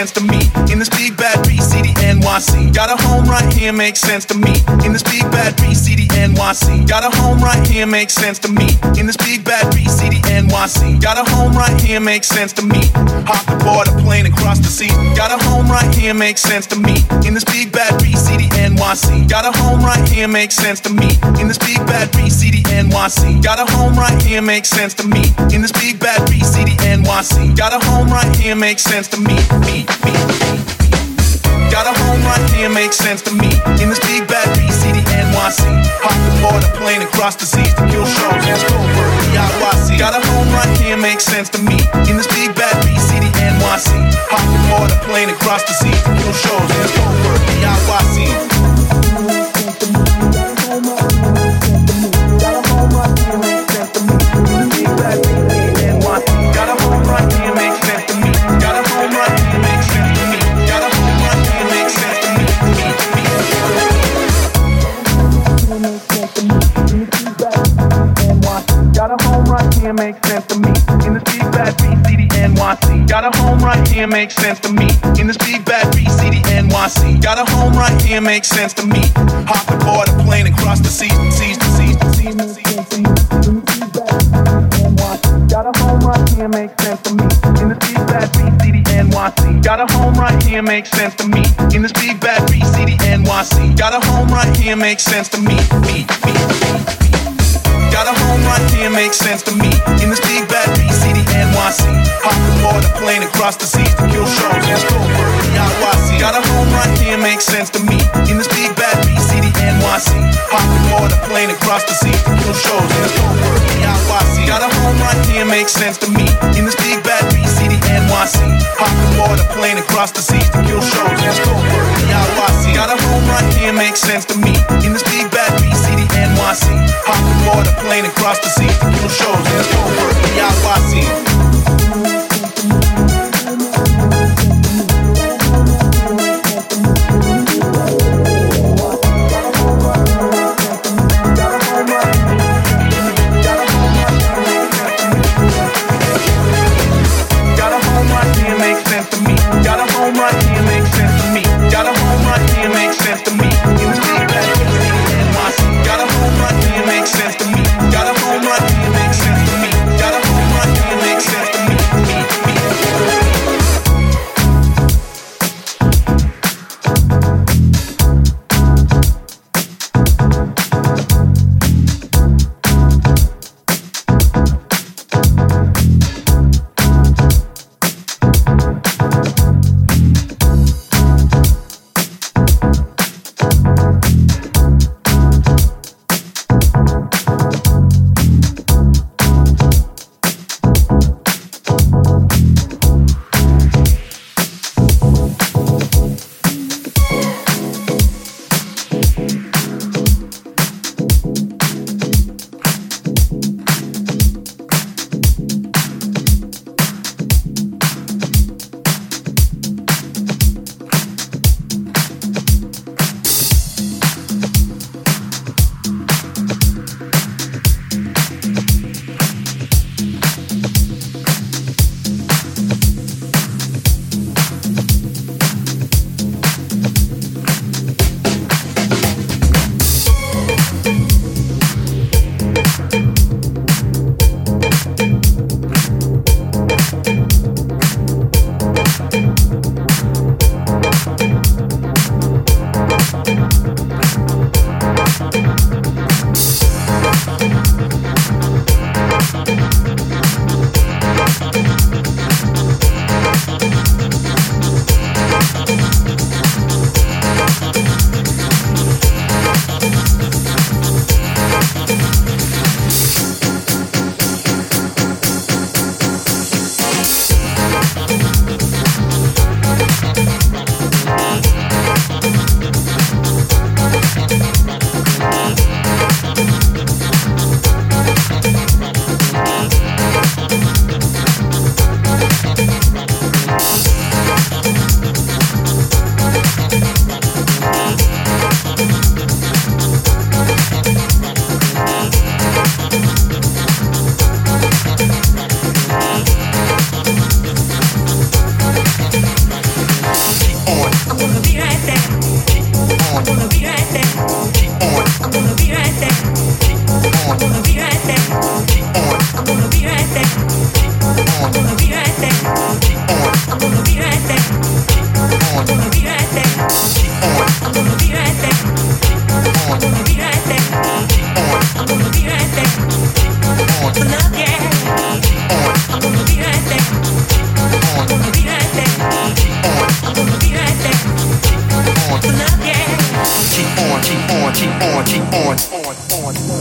sense to here, makes sense to me. In this big bad B city NYC. Got a home right here, makes sense to me. In this big bad B city NYC. Got a home right here, makes sense to me. Hop aboard a plane and cross the sea. Got a home right here, makes sense to me. In this big bad B city NYC. Got a home right here, makes sense to me. In this big bad B city NYC. Got a home right here, makes sense to me. In this big bad B city NYC. Got a home right here, makes sense to me. me, me, me. Got a home right here, makes sense to me. In this big bad B city NYC. Hop aboard a plane and cross the seas to kill shows and Stolberg, DIYC. Got a home right here, makes sense to me. In this big bad B city NYC. Hop aboard a plane and cross the seas to kill shows and Stolberg, DIYC. Makes sense to me. In this big bad B city NYC. Got a home right here makes sense to me. Hop aboard a plane and cross the seas, seas, seas, seas, seas. seas. Got a home right here makes sense to me. In this big bad B city NYC. Got a home right here makes sense to me. In this big bad B city NYC. Got a home right here makes sense to me. Me, me, me. Got a home right here, makes sense to me. In this big bad B city, NYC. Hop aboard a plane and cross the seas to kill shows and Stolberg, DIYC. Got a home right here, makes sense to me. In this big bad B city, NYC. Hop aboard a plane and cross the to kill shows and Stolberg, DIYC. Got a home right here, makes sense to me. In this big bad B city, NYC. Hop aboard a plane and cross the to kill shows and Stolberg, DIYC. Got a home right here, makes sense to me. In this big bad B city, NYC. Hop aboard a plane and cross the to kill shows and Stolberg, DIYC. on, on, on.